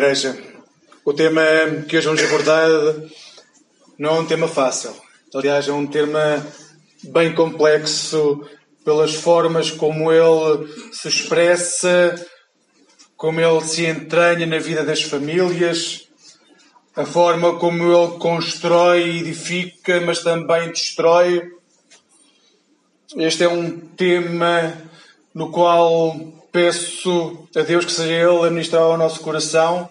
Igreja, o tema que hoje vamos abordar não é um tema fácil. Aliás, é um tema bem complexo pelas formas como ele se expressa, como ele se entranha na vida das famílias, a forma como ele constrói e edifica, mas também destrói. Este é um tema no qual peço a Deus que seja Ele a ministrar ao nosso coração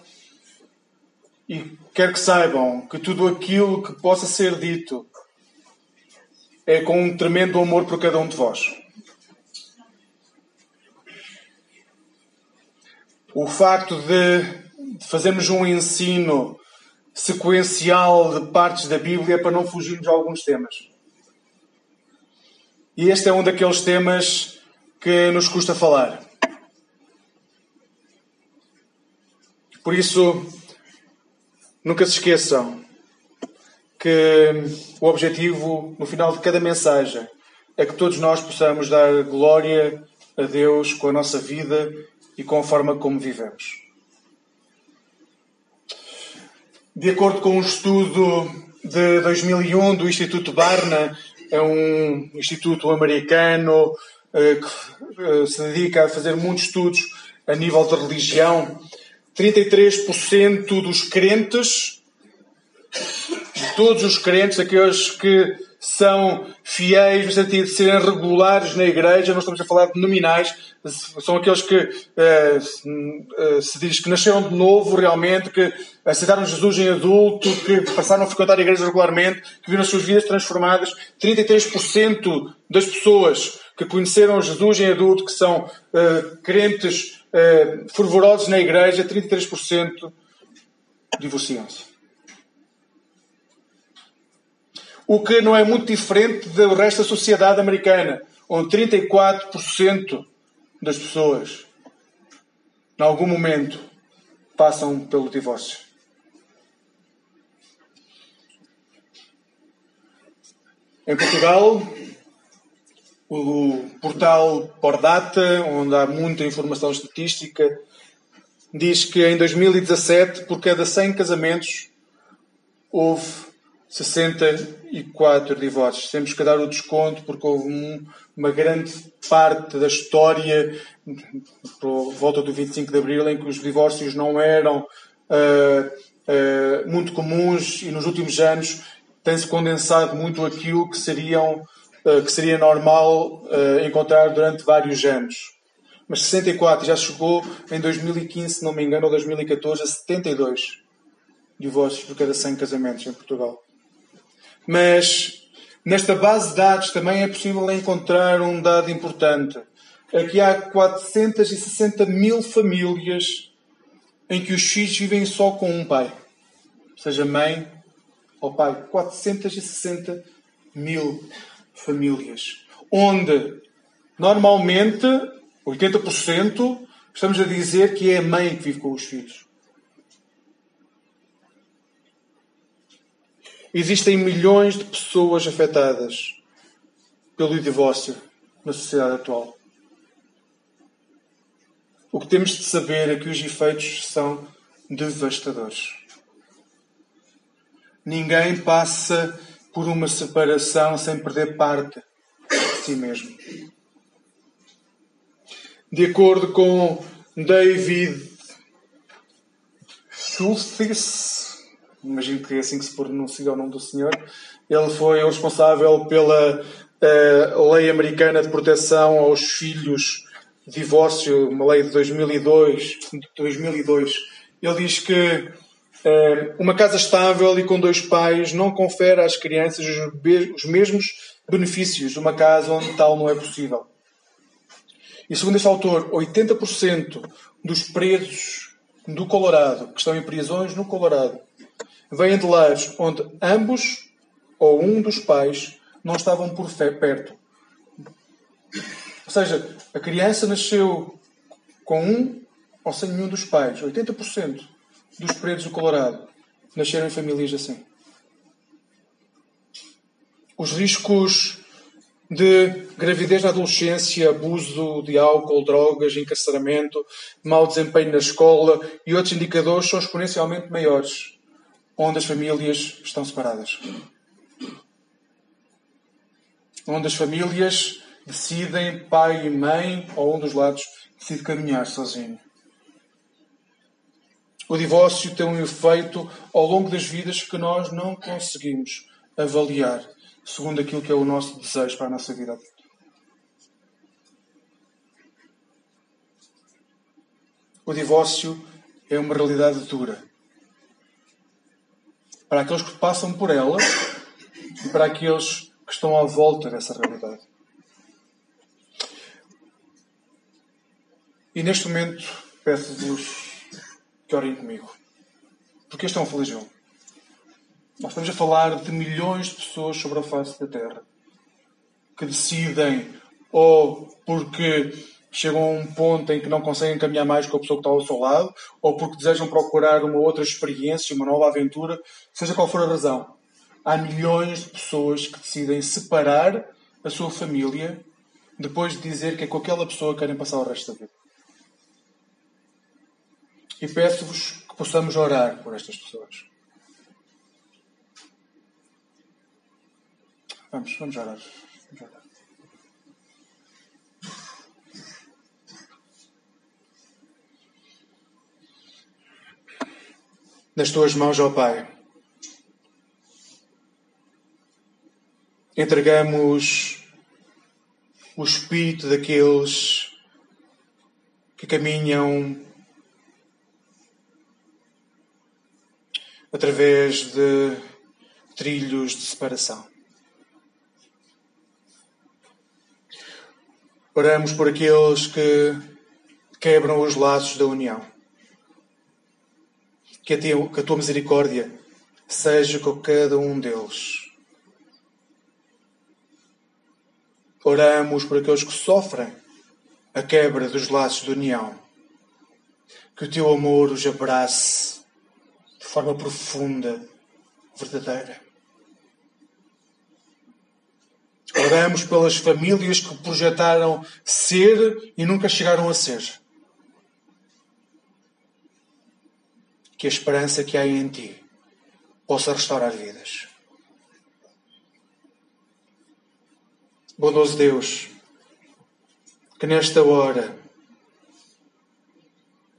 e quero que saibam que tudo aquilo que possa ser dito é com um tremendo amor por cada um de vós. O facto de fazermos um ensino sequencial de partes da Bíblia é para não fugirmos de alguns temas. E este é um daqueles temas que nos custa falar. Por isso, nunca se esqueçam que o objetivo no final de cada mensagem é que todos nós possamos dar glória a Deus com a nossa vida e com a forma como vivemos. De acordo com um estudo de 2001 do Instituto Barna, é um instituto americano eh, que eh, se dedica a fazer muitos estudos a nível de religião 33% dos crentes, de todos os crentes, aqueles que são fiéis no sentido de serem regulares na igreja, não estamos a falar de nominais, são aqueles que uh, se diz que nasceram de novo realmente, que aceitaram Jesus em adulto, que passaram a frequentar a igreja regularmente, que viram as suas vidas transformadas. 33% das pessoas que conheceram Jesus em adulto, que são uh, crentes uh, fervorosos na igreja, 33% divorciam-se. O que não é muito diferente do resto da sociedade americana, onde 34% das pessoas, em algum momento, passam pelo divórcio. Em Portugal, o portal Pordata, onde há muita informação estatística, diz que em 2017, por cada 100 casamentos, houve 64 divórcios. Temos que dar o desconto porque houve um, uma grande parte da história, por volta do 25 de Abril, em que os divórcios não eram uh, uh, muito comuns e nos últimos anos tem-se condensado muito aquilo que seriam que seria normal uh, encontrar durante vários anos. Mas 64 já chegou em 2015, se não me engano, ou 2014, a 72 divórcios por cada 100 casamentos em Portugal. Mas nesta base de dados também é possível encontrar um dado importante. Aqui há 460 mil famílias em que os filhos vivem só com um pai, seja mãe ou pai. 460 mil famílias, onde normalmente 80% estamos a dizer que é a mãe que vive com os filhos. Existem milhões de pessoas afetadas pelo divórcio na sociedade atual. O que temos de saber é que os efeitos são devastadores. Ninguém passa por uma separação sem perder parte de si mesmo. De acordo com David Schultz, imagino que é assim que se pronuncia o nome do senhor, ele foi o responsável pela uh, lei americana de proteção aos filhos divórcio, uma lei de 2002, 2002. Ele diz que uma casa estável e com dois pais não confere às crianças os mesmos benefícios de uma casa onde tal não é possível. E segundo este autor, 80% dos presos do Colorado, que estão em prisões no Colorado, vêm de lares onde ambos ou um dos pais não estavam por perto. Ou seja, a criança nasceu com um ou sem nenhum dos pais. 80% dos pretos do Colorado nasceram em famílias assim. Os riscos de gravidez na adolescência, abuso de álcool, drogas, encarceramento, mau desempenho na escola e outros indicadores são exponencialmente maiores, onde as famílias estão separadas. Onde as famílias decidem, pai e mãe, ou um dos lados, decide caminhar sozinho. O divórcio tem um efeito ao longo das vidas que nós não conseguimos avaliar segundo aquilo que é o nosso desejo para a nossa vida. O divórcio é uma realidade dura. Para aqueles que passam por ela e para aqueles que estão à volta dessa realidade. E neste momento peço-vos que orem comigo. Porque este é um flagelo. Nós estamos a falar de milhões de pessoas sobre a face da Terra que decidem ou porque chegam a um ponto em que não conseguem caminhar mais com a pessoa que está ao seu lado, ou porque desejam procurar uma outra experiência, uma nova aventura, seja qual for a razão. Há milhões de pessoas que decidem separar a sua família depois de dizer que é com aquela pessoa que querem passar o resto da vida. E peço-vos que possamos orar por estas pessoas. Vamos, vamos orar. Vamos orar. Nas tuas mãos, ó Pai, entregamos o espírito daqueles que caminham através de trilhos de separação. Oramos por aqueles que quebram os laços da união. Que a, tua misericórdia seja com cada um deles. Oramos por aqueles que sofrem a quebra dos laços de união. Que o teu amor os abrace forma profunda, verdadeira. Oramos pelas famílias que projetaram ser e nunca chegaram a ser. Que a esperança que há em ti possa restaurar vidas. Bondoso Deus, que nesta hora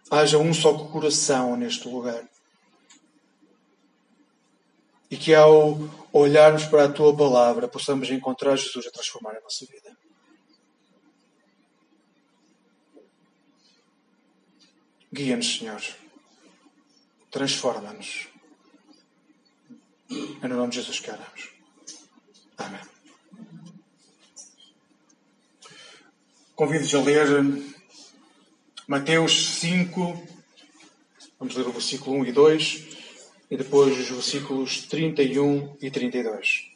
haja um só coração neste lugar. E que ao olharmos para a tua palavra, possamos encontrar Jesus a transformar a nossa vida. Guia-nos, Senhor. Transforma-nos. É no nome de Jesus que oramos. Amém. Convido-vos a ler Mateus 5, vamos ler o versículo 1 e 2 e depois os versículos 31 e 32.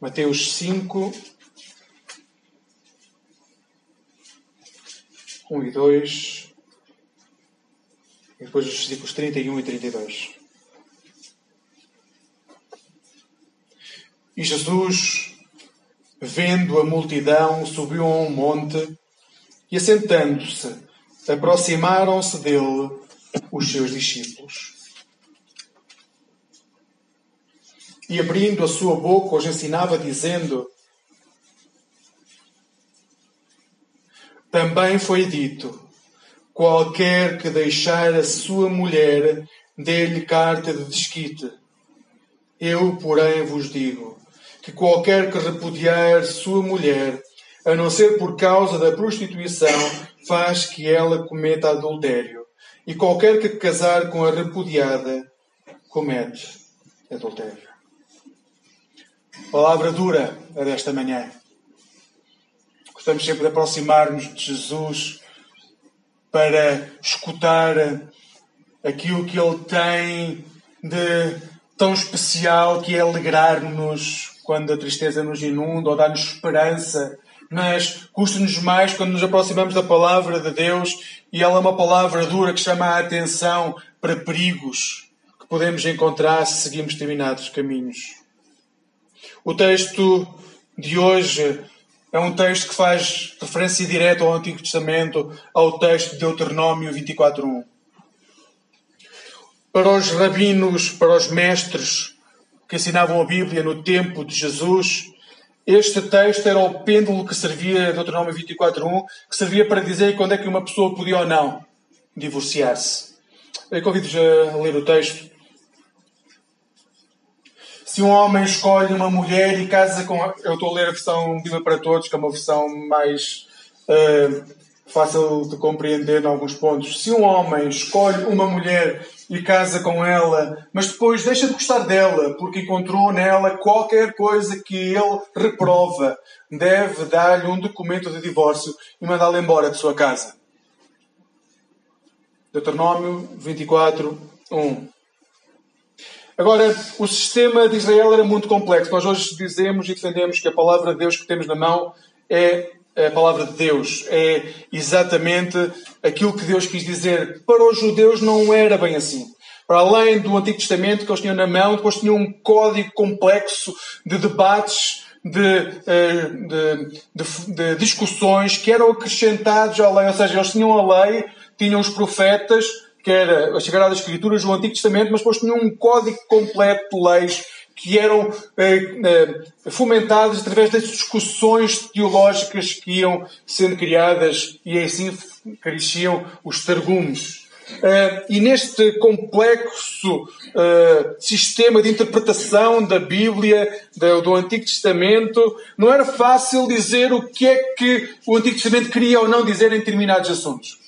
Mateus 5, 1 e 2, e depois os versículos 31 e 32. E Jesus, vendo a multidão, subiu a um monte e, assentando-se, aproximaram-se dele os seus discípulos. E abrindo a sua boca, os ensinava, dizendo: Também foi dito: qualquer que deixar a sua mulher, dê-lhe carta de desquite. Eu, porém, vos digo que qualquer que repudiar sua mulher, a não ser por causa da prostituição, faz que ela cometa adultério e qualquer que casar com a repudiada comete adultério. Palavra dura a desta manhã. Gostamos sempre de aproximar-nos de Jesus para escutar aquilo que Ele tem de tão especial que é alegrar-nos quando a tristeza nos inunda ou dar-nos esperança mas custa-nos mais quando nos aproximamos da palavra de Deus e ela é uma palavra dura que chama a atenção para perigos que podemos encontrar se seguimos determinados caminhos. O texto de hoje é um texto que faz referência direta ao Antigo Testamento, ao texto de Deuteronômio 24.1. Para os rabinos, para os mestres que ensinavam a Bíblia no tempo de Jesus, este texto era o pêndulo que servia, Deuteronômio 24.1, que servia para dizer quando é que uma pessoa podia ou não divorciar-se. Convido-vos a ler o texto. Se um homem escolhe uma mulher e casa com. Eu estou a ler a versão Bíblia para Todos, que é uma versão mais uh, fácil de compreender em alguns pontos. Se um homem escolhe uma mulher e casa com ela, mas depois deixa de gostar dela porque encontrou nela qualquer coisa que ele reprova, deve dar-lhe um documento de divórcio e mandá-la embora de sua casa. Deuteronômio 24, 1. Agora, o sistema de Israel era muito complexo. Nós hoje dizemos e defendemos que a palavra de Deus que temos na mão é a palavra de Deus. É exatamente aquilo que Deus quis dizer. Para os judeus não era bem assim. Para além do Antigo Testamento que eles tinham na mão, depois tinham um código complexo de debates, de, eh, de, de, de discussões que eram acrescentados à lei. Ou seja, eles tinham a lei, tinham os profetas, que era as Sagradas Escrituras do Antigo Testamento, mas depois tinham um código completo de leis que eram eh, eh, fomentadas através das discussões teológicas que iam sendo criadas e assim cresciam os targumes. Uh, e neste complexo uh, sistema de interpretação da Bíblia, do, do, Antigo Testamento, não era fácil dizer o que é que o Antigo Testamento queria ou não dizer em determinados assuntos.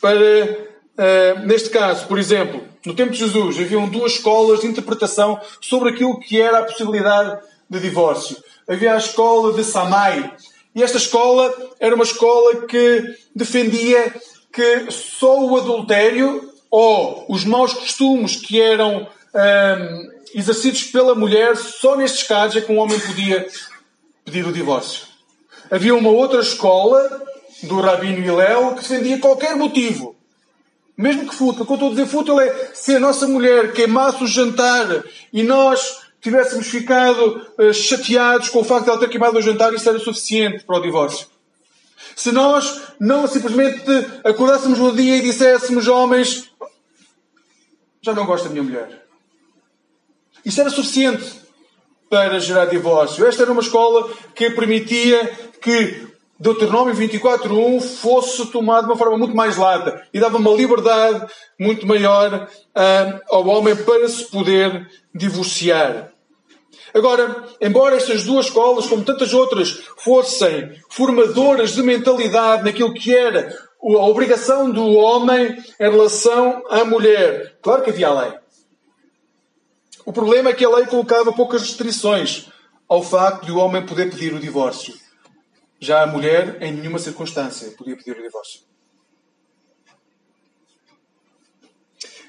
Para Uh, neste caso, por exemplo, no tempo de Jesus, haviam duas escolas de interpretação sobre aquilo que era a possibilidade de divórcio. Havia a escola de Samai. E esta escola era uma escola que defendia que só o adultério ou os maus costumes que eram um, ehm, exercidos pela mulher, só nestes casos é que um homem podia pedir o divórcio. Havia uma outra escola do Rabino Hillel que defendia qualquer motivo mesmo que fútil, o que eu estou a dizer fútil é se a nossa mulher queimasse o jantar e nós tivéssemos ficado uh, chateados com o facto de ela ter queimado o jantar, isso era suficiente para o divórcio. Se nós não simplesmente acordássemos no dia e disséssemos homens já não gosto da minha mulher. Isso era suficiente para gerar divórcio. Esta era uma escola que permitia que Deuteronômio 24.1 fosse tomado de uma forma muito mais lata e dava uma liberdade muito maior uh, ao homem para se poder divorciar. Agora, embora estas duas escolas, como tantas outras, fossem formadoras de mentalidade naquilo que era a obrigação do homem em relação à mulher, claro que havia a lei. O problema é que a lei colocava poucas restrições ao facto de o homem poder pedir o divórcio. Já a mulher, em nenhuma circunstância, podia pedir o divórcio.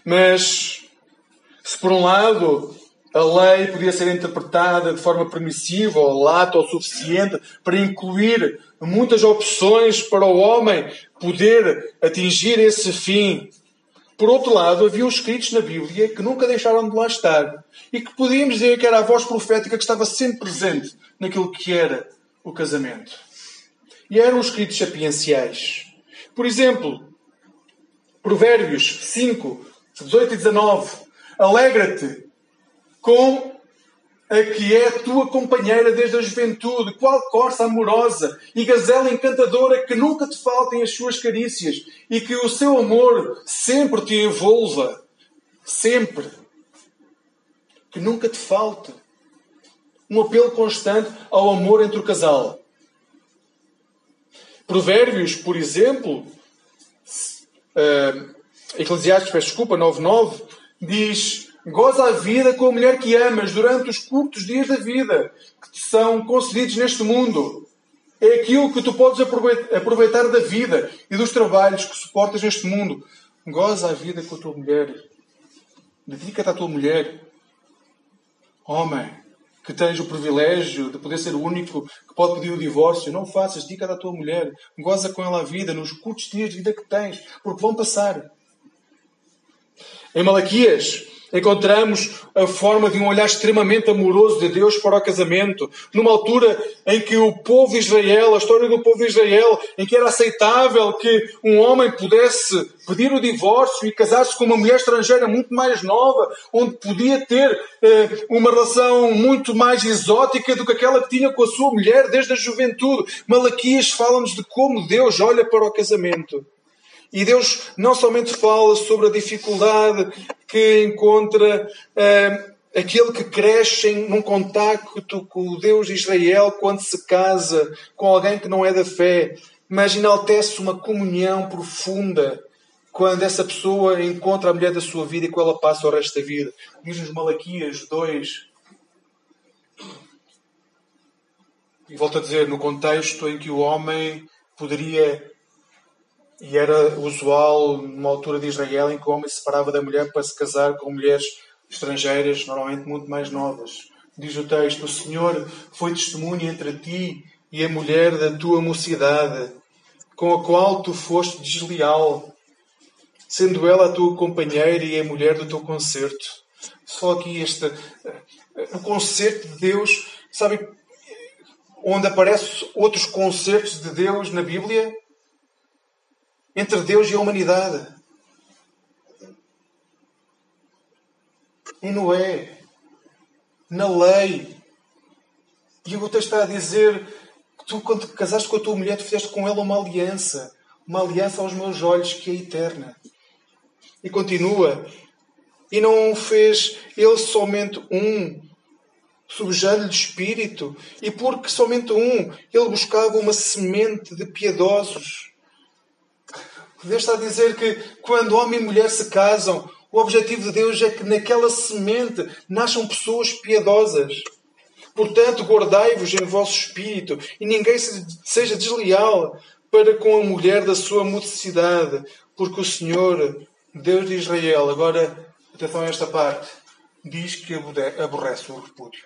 Mas, se por um lado a lei podia ser interpretada de forma permissiva ou lata o suficiente para incluir muitas opções para o homem poder atingir esse fim. Por outro lado, havia os escritos na Bíblia que nunca deixaram de lá estar e que podíamos dizer que era a voz profética que estava sempre presente naquilo que era o casamento e eram escritos sapienciais. Por exemplo, Provérbios 5, 18 e 19. Alegra-te com a que é a tua companheira desde a juventude, qual corça amorosa e gazela encantadora que nunca te faltem as suas carícias e que o seu amor sempre te envolva. Sempre. Que nunca te falte. Um apelo constante ao amor entre o casal. Provérbios, por exemplo, uh, Eclesiastes, peço desculpa, 9.9, diz Goza a vida com a mulher que amas durante os curtos dias da vida que te são concedidos neste mundo. É aquilo que tu podes aproveitar da vida e dos trabalhos que suportas neste mundo. Goza a vida com a tua mulher. Dedica-te à tua mulher. Homem, que tens o privilégio de poder ser o único que pode pedir o divórcio, não faças, dica da tua mulher, goza com ela a vida, nos curtos dias de vida que tens, porque vão passar. Em Malaquias, Encontramos a forma de um olhar extremamente amoroso de Deus para o casamento, numa altura em que o povo de Israel, a história do povo de Israel, em que era aceitável que um homem pudesse pedir o divórcio e casar-se com uma mulher estrangeira muito mais nova, onde podia ter eh, uma relação muito mais exótica do que aquela que tinha com a sua mulher desde a juventude. Malaquias fala-nos de como Deus olha para o casamento. E Deus não somente fala sobre a dificuldade que encontra uh, aquele que cresce num contacto com o Deus de Israel quando se casa com alguém que não é da fé, mas enaltece uma comunhão profunda quando essa pessoa encontra a mulher da sua vida e com ela passa o resto da vida. Diz-nos Malaquias 2. E volto a dizer, no contexto em que o homem poderia e era usual, numa altura de Israel, em que o homem se separava da mulher para se casar com mulheres estrangeiras, normalmente muito mais novas. Diz o texto: O Senhor foi testemunha entre ti e a mulher da tua mocidade, com a qual tu foste desleal, sendo ela a tua companheira e a mulher do teu concerto. Só aqui este. O concerto de Deus, sabe, onde aparecem outros concertos de Deus na Bíblia, entre Deus e a humanidade. Em Noé, na lei. E o texto está a dizer que tu, quando casaste com a tua mulher, tu fizeste com ela uma aliança. Uma aliança aos meus olhos que é eterna. E continua. E não fez ele somente um, subjando-lhe espírito, e porque somente um, ele buscava uma semente de piedosos Deus está a dizer que quando homem e mulher se casam, o objetivo de Deus é que naquela semente nasçam pessoas piedosas. Portanto, guardai-vos em vosso espírito e ninguém seja desleal para com a mulher da sua mocidade, porque o Senhor, Deus de Israel, agora, atenção a esta parte, diz que aborrece o repúdio.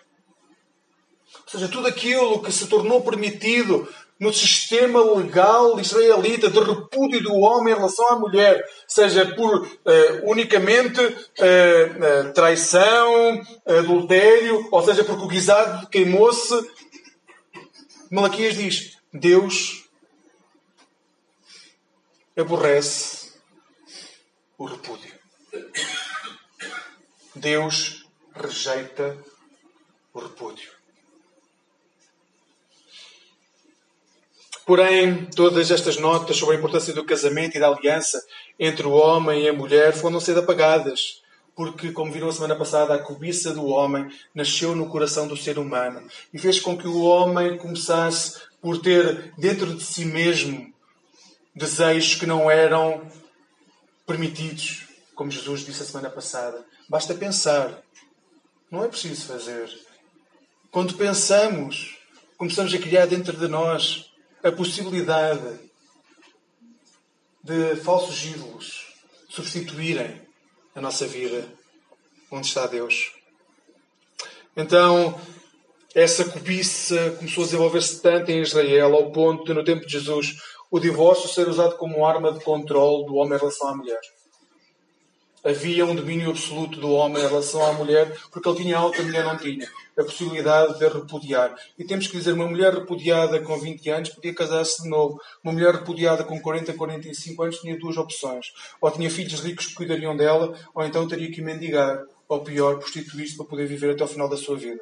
Ou seja, tudo aquilo que se tornou permitido no sistema legal israelita de repúdio do homem em relação à mulher, seja por uh, unicamente uh, traição, adultério, ou seja, porque o guisado queimou-se. Malaquias diz: Deus aborrece o repúdio. Deus rejeita o repúdio. Porém, todas estas notas sobre a importância do casamento e da aliança entre o homem e a mulher foram ser apagadas, porque, como viram a semana passada, a cobiça do homem nasceu no coração do ser humano e fez com que o homem começasse por ter dentro de si mesmo desejos que não eram permitidos, como Jesus disse a semana passada. Basta pensar, não é preciso fazer. Quando pensamos, começamos a criar dentro de nós a possibilidade de falsos ídolos substituírem a nossa vida onde está Deus. Então, essa cobiça começou a desenvolver-se tanto em Israel, ao ponto de, no tempo de Jesus, o divórcio ser usado como arma de controle do homem em relação à mulher havia um domínio absoluto do homem em relação à mulher, porque ele tinha algo que a mulher não tinha. A possibilidade de repudiar. E temos que dizer, uma mulher repudiada com 20 anos podia casar-se de novo. Uma mulher repudiada com 40, 45 anos tinha duas opções. Ou tinha filhos ricos que cuidariam dela, ou então teria que mendigar. Ou pior, prostituir-se para poder viver até o final da sua vida.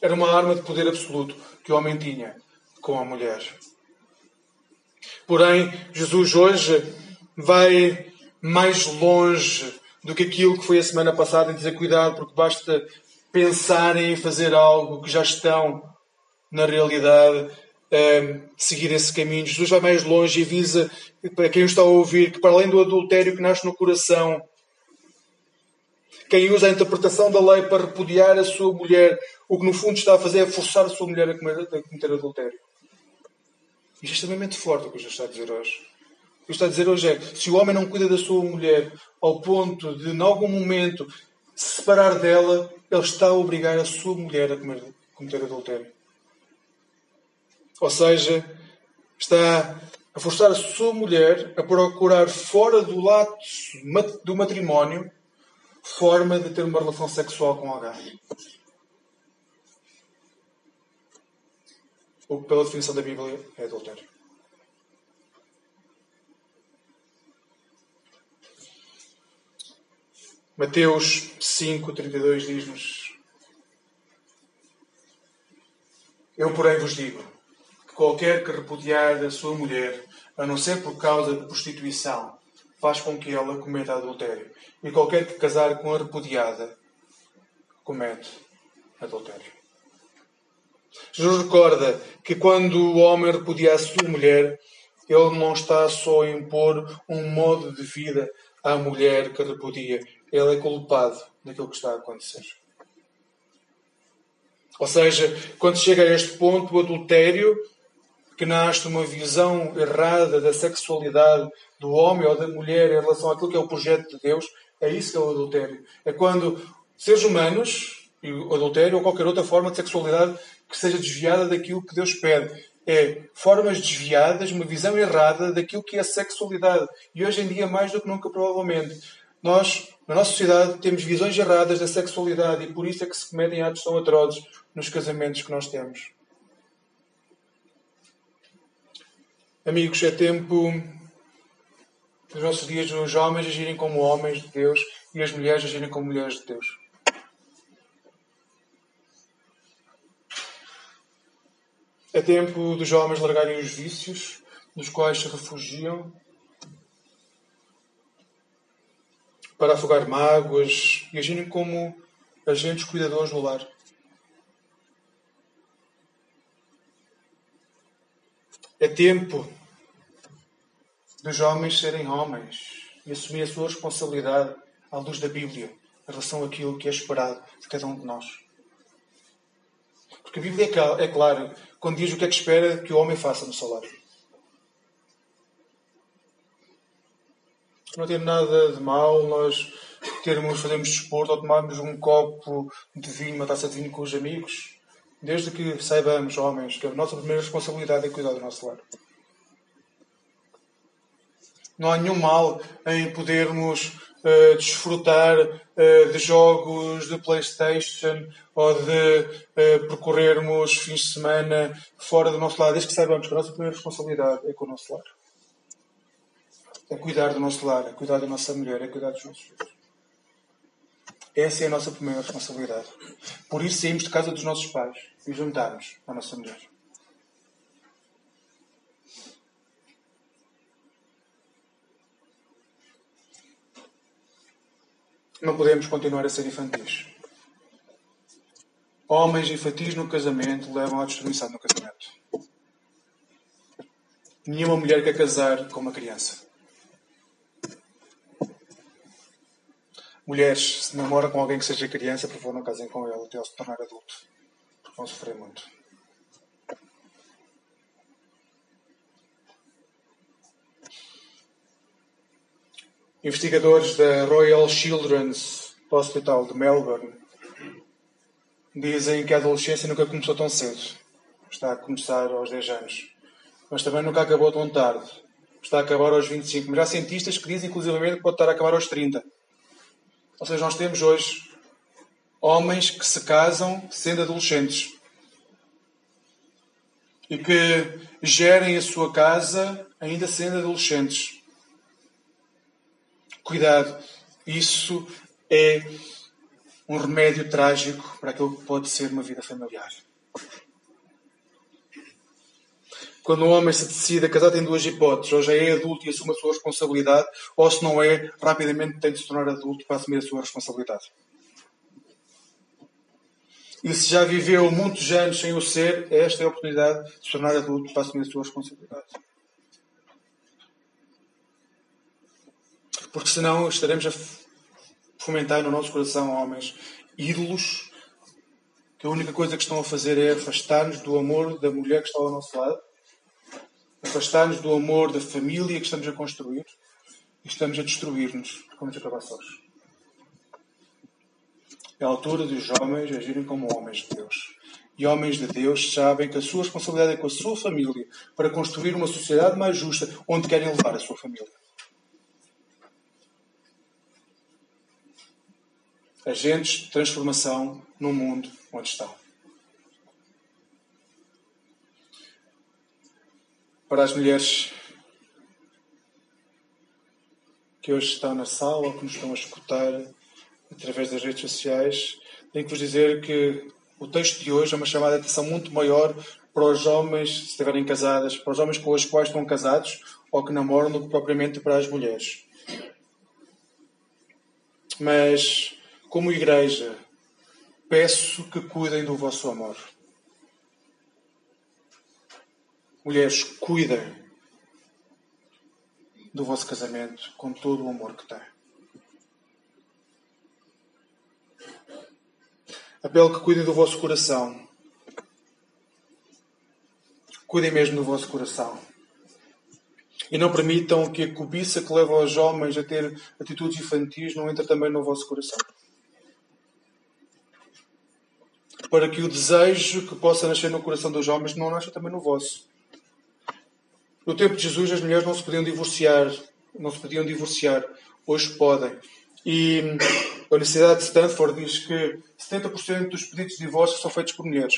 Era uma arma de poder absoluto que o homem tinha com a mulher. Porém, Jesus hoje vai mais longe do que aquilo que foi a semana passada em dizer cuidado, porque basta pensarem em fazer algo que já estão na realidade um, seguir esse caminho. Jesus vai mais longe e avisa para quem o está a ouvir que, para além do adultério que nasce no coração, quem usa a interpretação da lei para repudiar a sua mulher, o que no fundo está a fazer é forçar a sua mulher a cometer adultério. Isto é extremamente forte o que Jesus está a dizer hoje. O que está a dizer hoje é se o homem não cuida da sua mulher ao ponto de, em algum momento, se separar dela, ele está a obrigar a sua mulher a cometer adultério. Ou seja, está a forçar a sua mulher a procurar fora do lato do matrimónio forma de ter uma relação sexual com alguém. O que, pela definição da Bíblia, é adultério. Mateus 5, 32 diz-nos: Eu, porém, vos digo que qualquer que repudiar a sua mulher, a não ser por causa de prostituição, faz com que ela cometa adultério. E qualquer que casar com a repudiada, comete adultério. Jesus recorda que quando o homem repudia a sua mulher, ele não está só a impor um modo de vida à mulher que repudia, ele é culpado daquilo que está a acontecer. Ou seja, quando chega a este ponto, o adultério, que nasce de uma visão errada da sexualidade do homem ou da mulher em relação àquilo que é o projeto de Deus, é isso que é o adultério. É quando seres humanos, e o adultério ou qualquer outra forma de sexualidade que seja desviada daquilo que Deus pede, é formas desviadas, uma visão errada daquilo que é a sexualidade. E hoje em dia, mais do que nunca, provavelmente, nós, na nossa sociedade, temos visões erradas da sexualidade e por isso é que se cometem atos tão atrozes nos casamentos que nós temos. Amigos, é tempo nos nossos dias os homens agirem como homens de Deus e as mulheres agirem como mulheres de Deus. É tempo dos homens largarem os vícios dos quais se refugiam para afogar mágoas agirem como agentes cuidadores no lar. É tempo dos homens serem homens e assumir a sua responsabilidade à luz da Bíblia em relação àquilo que é esperado de cada um de nós. Porque a Bíblia é clara quando diz o que é que espera que o homem faça no salário. Não tem nada de mal nós termos, fazermos desporto ou tomarmos um copo de vinho, uma taça de vinho com os amigos, desde que saibamos, homens, que a nossa primeira responsabilidade é cuidar do nosso lar. Não há nenhum mal em podermos uh, desfrutar uh, de jogos de Playstation ou de uh, percorrermos fins de semana fora do nosso lar, desde que saibamos que a nossa primeira responsabilidade é com o nosso lar é cuidar do nosso lar, é cuidar da nossa mulher, é cuidar dos nossos filhos. Essa é a nossa primeira responsabilidade. Por isso saímos de casa dos nossos pais e juntarmos à nossa mulher. Não podemos continuar a ser infantis. Homens infantis no casamento levam à destruição no casamento. Nenhuma mulher quer casar com uma criança. Mulheres, se namoram com alguém que seja criança, por favor, não casem com ele até ele se tornar adulto. Porque vão sofrer muito. Investigadores da Royal Children's Hospital de Melbourne dizem que a adolescência nunca começou tão cedo. Está a começar aos 10 anos. Mas também nunca acabou tão tarde. Está a acabar aos 25. Mas há cientistas que dizem, inclusivamente, que pode estar a acabar aos 30. Ou seja, nós temos hoje homens que se casam sendo adolescentes e que gerem a sua casa ainda sendo adolescentes. Cuidado, isso é um remédio trágico para aquilo que pode ser uma vida familiar. Quando um homem se decide a casar, tem duas hipóteses. Ou já é adulto e assume a sua responsabilidade, ou se não é, rapidamente tem de se tornar adulto para assumir a sua responsabilidade. E se já viveu muitos anos sem o ser, esta é a oportunidade de se tornar adulto para assumir a sua responsabilidade. Porque senão estaremos a fomentar no nosso coração homens ídolos que a única coisa que estão a fazer é afastar-nos do amor da mulher que está ao nosso lado afastar-nos do amor da família que estamos a construir e estamos a destruir-nos, vamos acabar sós. É a altura dos homens agirem como homens de Deus e homens de Deus sabem que a sua responsabilidade é com a sua família para construir uma sociedade mais justa onde querem levar a sua família. Agentes de transformação no mundo onde estão. Para as mulheres que hoje estão na sala ou que nos estão a escutar através das redes sociais, tenho que vos dizer que o texto de hoje é uma chamada de atenção muito maior para os homens, se estiverem casadas, para os homens com os quais estão casados ou que namoram, do que propriamente para as mulheres. Mas, como igreja, peço que cuidem do vosso amor. Mulheres, cuidem do vosso casamento com todo o amor que tem. Apelo que cuidem do vosso coração. Cuidem mesmo do vosso coração. E não permitam que a cobiça que leva os homens a ter atitudes infantis não entre também no vosso coração. Para que o desejo que possa nascer no coração dos homens não nasça também no vosso. No tempo de Jesus, as mulheres não se podiam divorciar. Não se podiam divorciar. Hoje podem. E a Universidade de Stanford diz que 70% dos pedidos de divórcio são feitos por mulheres.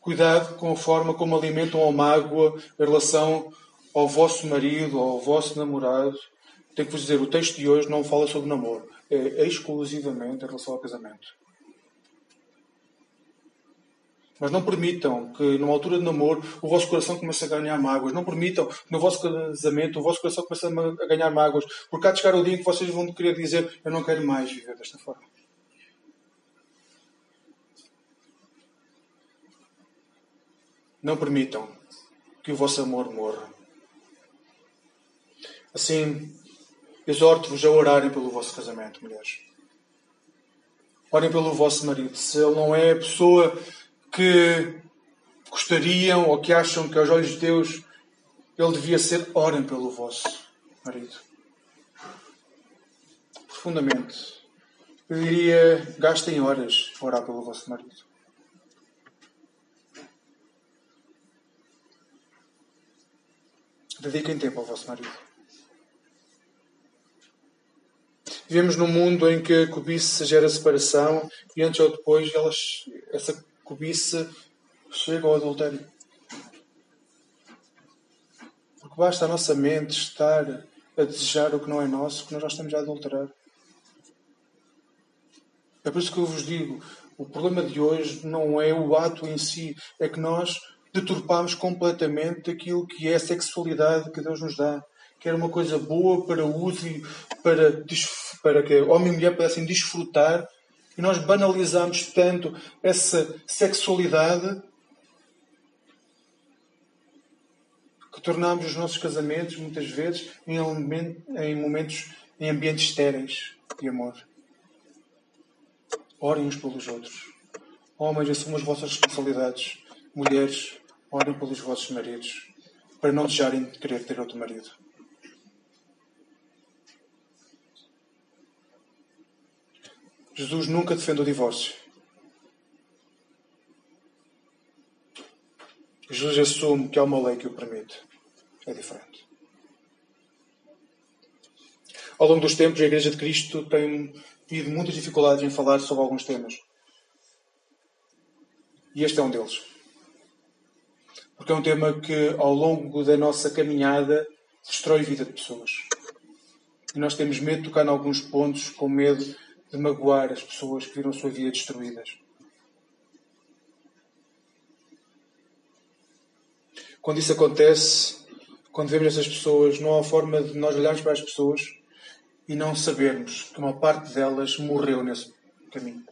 Cuidado com a forma como alimentam a mágoa em relação ao vosso marido ou ao vosso namorado. Tenho que vos dizer, o texto de hoje não fala sobre namoro. É exclusivamente em relação ao casamento. Mas não permitam que, numa altura de namoro, o vosso coração comece a ganhar mágoas. Não permitam que, no vosso casamento, o vosso coração comece a ganhar mágoas. Porque há de chegar o dia em que vocês vão querer dizer: Eu não quero mais viver desta forma. Não permitam que o vosso amor morra. Assim, exorto-vos a orarem pelo vosso casamento, mulheres. Orem pelo vosso marido. Se ele não é a pessoa que gostariam ou que acham que aos olhos de Deus ele devia ser, orem pelo vosso marido. Profundamente. Eu diria, gastem horas a orar pelo vosso marido. Dediquem tempo ao vosso marido. Vivemos num mundo em que a cobiça gera separação e antes ou depois elas, essa cobiça chega ao adultério. Porque basta a nossa mente estar a desejar o que não é nosso, que nós já estamos a adulterar. É por isso que eu vos digo: o problema de hoje não é o ato em si, é que nós deturpamos completamente aquilo que é a sexualidade que Deus nos dá. Que era uma coisa boa para uso e para, para que homem e mulher pudessem desfrutar e nós banalizamos tanto essa sexualidade que tornamos os nossos casamentos, muitas vezes, em, em momentos, em ambientes estéreis de amor. Orem uns pelos outros. Homens, assumam as vossas responsabilidades. Mulheres, orem pelos vossos maridos, para não deixarem de querer ter outro marido. Jesus nunca defende o divórcio. Jesus assume que há uma lei que o permite. É diferente. Ao longo dos tempos, a Igreja de Cristo tem tido muitas dificuldades em falar sobre alguns temas. E este é um deles. Porque é um tema que, ao longo da nossa caminhada, destrói a vida de pessoas. E nós temos medo de tocar em alguns pontos com medo de magoar as pessoas que viram a sua vida destruídas. Quando isso acontece, quando vemos essas pessoas, não há forma de nós olharmos para as pessoas e não sabermos que uma parte delas morreu nesse caminho.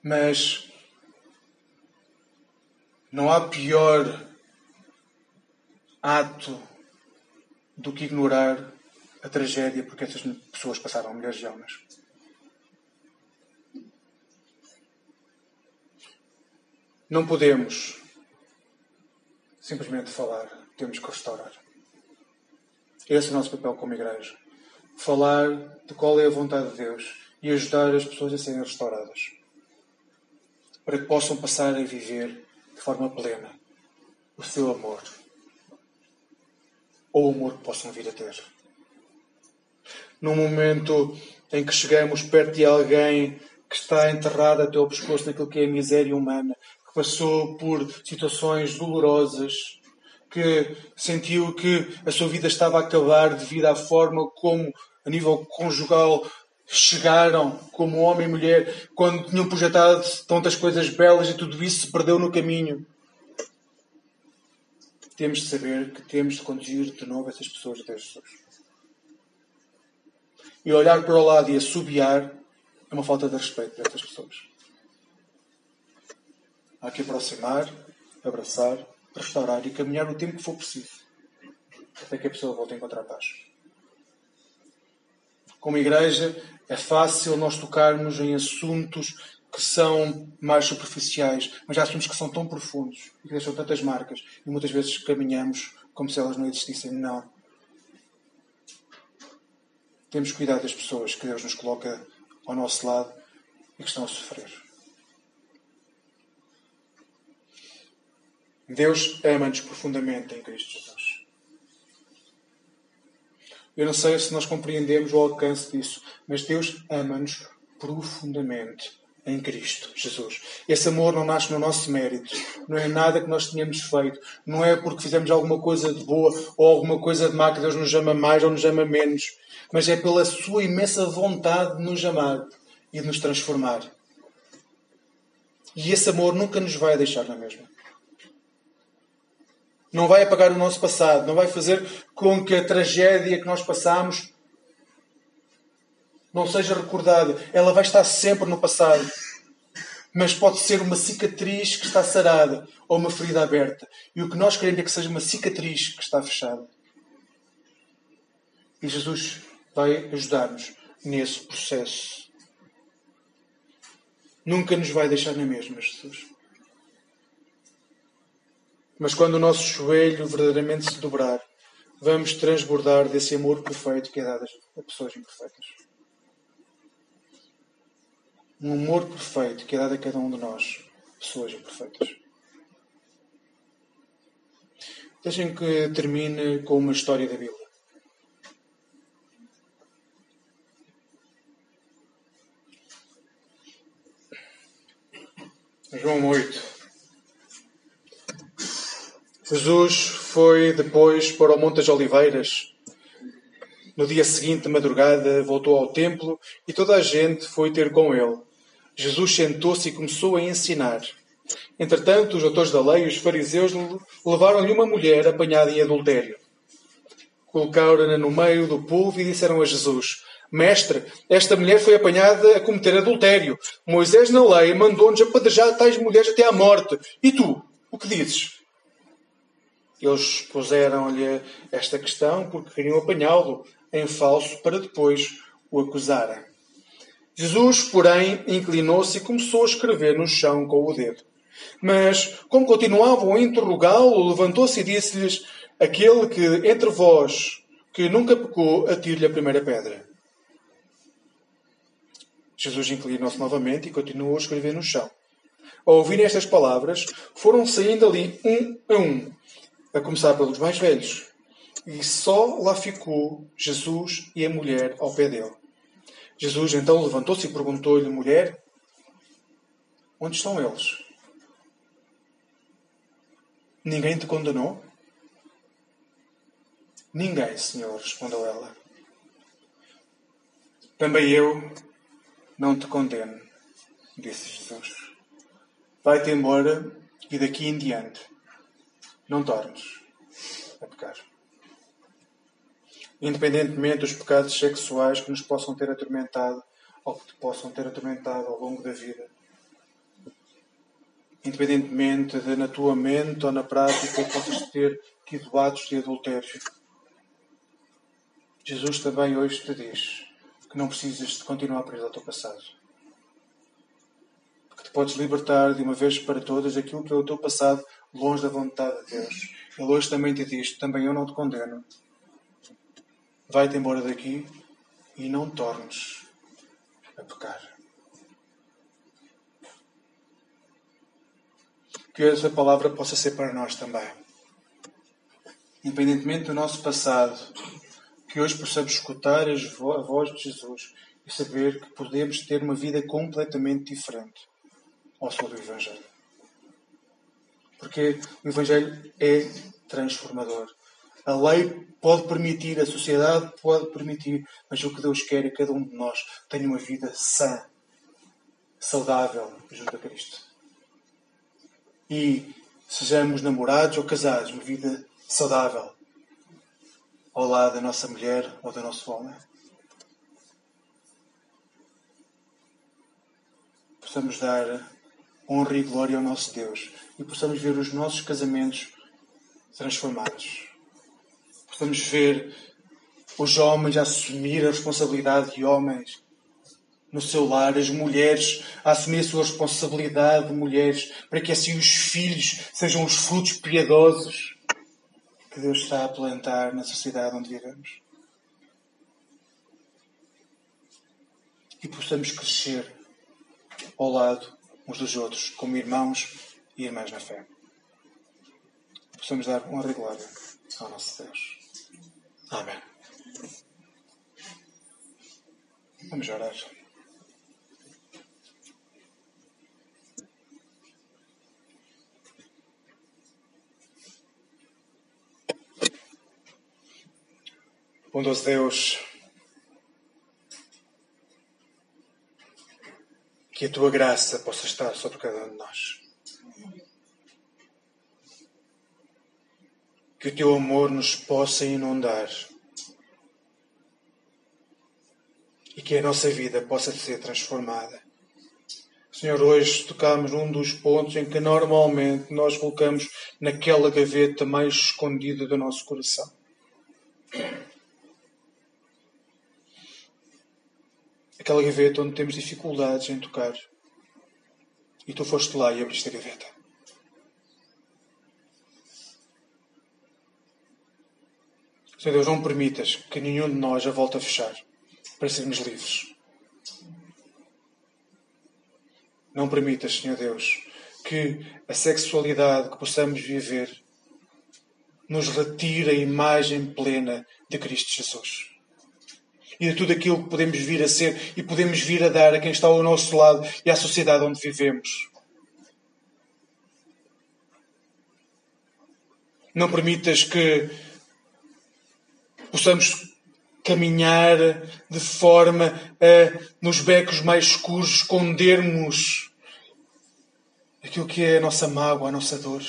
Mas não há pior ato do que ignorar a tragédia porque essas pessoas passaram, mulheres e homens. Não podemos simplesmente falar, temos que restaurar. Esse é o nosso papel como igreja. Falar de qual é a vontade de Deus e ajudar as pessoas a serem restauradas. Para que possam passar a viver de forma plena o seu amor. Ou o amor que possam vir a ter. Num momento em que chegamos perto de alguém que está enterrado até o pescoço naquilo que é a miséria humana, que passou por situações dolorosas, que sentiu que a sua vida estava a acabar devido à forma como, a nível conjugal, chegaram como homem e mulher, quando tinham projetado tantas coisas belas e tudo isso se perdeu no caminho. Temos de saber que temos de conduzir de novo essas pessoas até Jesus. E olhar para o lado e assobiar é uma falta de respeito para estas pessoas. Há que aproximar, abraçar, restaurar e caminhar o tempo que for preciso até que a pessoa volte a encontrar paz. Como igreja, é fácil nós tocarmos em assuntos que são mais superficiais, mas há assuntos que são tão profundos e que deixam tantas marcas e muitas vezes caminhamos como se elas não existissem. Não. Temos cuidado das pessoas que Deus nos coloca ao nosso lado e que estão a sofrer. Deus ama-nos profundamente em Cristo Jesus. Eu não sei se nós compreendemos o alcance disso, mas Deus ama-nos profundamente em Cristo Jesus. Esse amor não nasce no nosso mérito, não é nada que nós tenhamos feito, não é porque fizemos alguma coisa de boa ou alguma coisa de má que Deus nos ama mais ou nos ama menos, mas é pela sua imensa vontade de nos amar e de nos transformar. E esse amor nunca nos vai deixar na mesma. Não vai apagar o nosso passado, não vai fazer com que a tragédia que nós passamos não seja recordada. Ela vai estar sempre no passado. Mas pode ser uma cicatriz que está sarada ou uma ferida aberta. E o que nós queremos é que seja uma cicatriz que está fechada. E Jesus vai ajudar-nos nesse processo. Nunca nos vai deixar na mesma, Jesus. Mas quando o nosso joelho verdadeiramente se dobrar, vamos transbordar desse amor perfeito que é dado a pessoas imperfeitas. Um amor perfeito que é dado a cada um de nós, pessoas imperfeitas. Deixem que termine com uma história da Bíblia. João 8. Jesus foi depois para o Monte das Oliveiras. No dia seguinte, de madrugada, voltou ao templo e toda a gente foi ter com ele. Jesus sentou-se e começou a ensinar. Entretanto, os autores da lei e os fariseus levaram-lhe uma mulher apanhada em adultério. Colocaram-na no meio do povo e disseram a Jesus: Mestre, esta mulher foi apanhada a cometer adultério. Moisés, na lei, mandou-nos apedrejar tais mulheres até à morte. E tu, o que dizes? Eles puseram-lhe esta questão porque queriam apanhá-lo em falso para depois o acusarem. Jesus, porém, inclinou-se e começou a escrever no chão com o dedo. Mas, como continuavam a interrogá-lo, levantou-se e disse-lhes: Aquele que entre vós que nunca pecou, atire-lhe a primeira pedra. Jesus inclinou-se novamente e continuou a escrever no chão. Ao ouvirem estas palavras, foram saindo ali um a um, a começar pelos mais velhos. E só lá ficou Jesus e a mulher ao pé dele. Jesus então levantou-se e perguntou-lhe, mulher, onde estão eles? Ninguém te condenou? Ninguém, Senhor, respondeu ela. Também eu não te condeno, disse Jesus. Vai-te embora e daqui em diante não tornes a pecar. Independentemente dos pecados sexuais que nos possam ter atormentado ou que te possam ter atormentado ao longo da vida. Independentemente de na tua mente ou na prática possas ter tido atos de adultério. Jesus também hoje te diz que não precisas de continuar preso ao teu passado. Que te podes libertar de uma vez para todas daquilo que é o teu passado longe da vontade de Deus. Ele hoje também te diz: também eu não te condeno. Vai-te embora daqui e não tornes a pecar. Que essa palavra possa ser para nós também. Independentemente do nosso passado, que hoje possamos escutar a voz de Jesus e saber que podemos ter uma vida completamente diferente ao som do Evangelho. Porque o Evangelho é transformador. A lei pode permitir, a sociedade pode permitir, mas o que Deus quer é que cada um de nós tenha uma vida sã, saudável junto a Cristo. E sejamos namorados ou casados, uma vida saudável ao lado da nossa mulher ou do nosso homem. Possamos dar honra e glória ao nosso Deus e possamos ver os nossos casamentos transformados. Possamos ver os homens a assumir a responsabilidade de homens no seu lar, as mulheres a assumir a sua responsabilidade de mulheres, para que assim os filhos sejam os frutos piedosos que Deus está a plantar na sociedade onde vivemos. E possamos crescer ao lado uns dos outros, como irmãos e irmãs na fé. Possamos dar e glória ao nosso Deus. Amém. Vamos orar. Bondoso Deus, que a tua graça possa estar sobre cada um de nós. Que o teu amor nos possa inundar e que a nossa vida possa ser transformada. Senhor, hoje tocamos num dos pontos em que normalmente nós colocamos naquela gaveta mais escondida do nosso coração aquela gaveta onde temos dificuldades em tocar. E tu foste lá e abriste a gaveta. Senhor Deus, não permitas que nenhum de nós a volte a fechar para sermos livres. Não permitas, Senhor Deus, que a sexualidade que possamos viver nos retire a imagem plena de Cristo Jesus e de tudo aquilo que podemos vir a ser e podemos vir a dar a quem está ao nosso lado e à sociedade onde vivemos. Não permitas que possamos caminhar de forma a, nos becos mais escuros, escondermos aquilo que é a nossa mágoa, a nossa dor.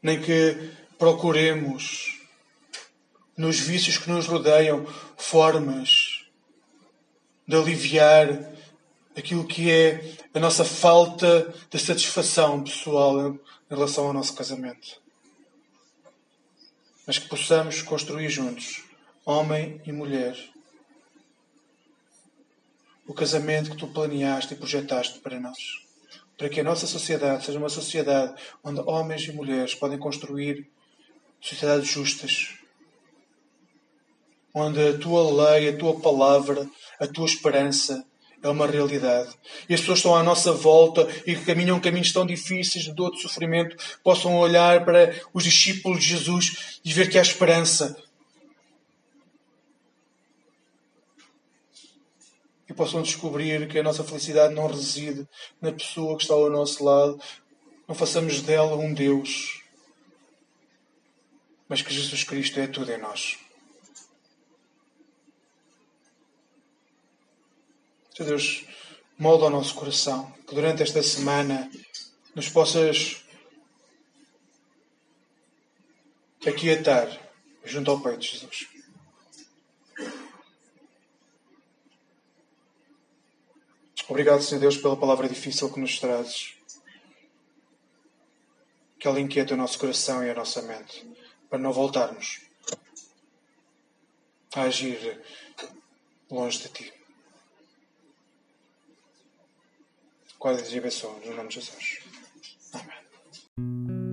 Nem que procuremos nos vícios que nos rodeiam, formas de aliviar aquilo que é a nossa falta de satisfação pessoal em relação ao nosso casamento. Mas que possamos construir juntos, homem e mulher, o casamento que tu planeaste e projetaste para nós. Para que a nossa sociedade seja uma sociedade onde homens e mulheres podem construir sociedades justas, onde a tua lei, a tua palavra, a tua esperança é uma realidade. E as pessoas estão à nossa volta e que caminham caminhos tão difíceis de dor, de sofrimento, possam olhar para os discípulos de Jesus e ver que há esperança. E possam descobrir que a nossa felicidade não reside na pessoa que está ao nosso lado. Não façamos dela um Deus, mas que Jesus Cristo é tudo em nós. Senhor Deus, molda o nosso coração, que durante esta semana nos possas aquietar junto ao peito, Jesus. Obrigado, Senhor Deus, pela palavra difícil que nos trazes. Que ela inquieta o nosso coração e a nossa mente, para não voltarmos a agir longe de Ti. Guarda-te e abençoa, no nome de Jesus. Amém.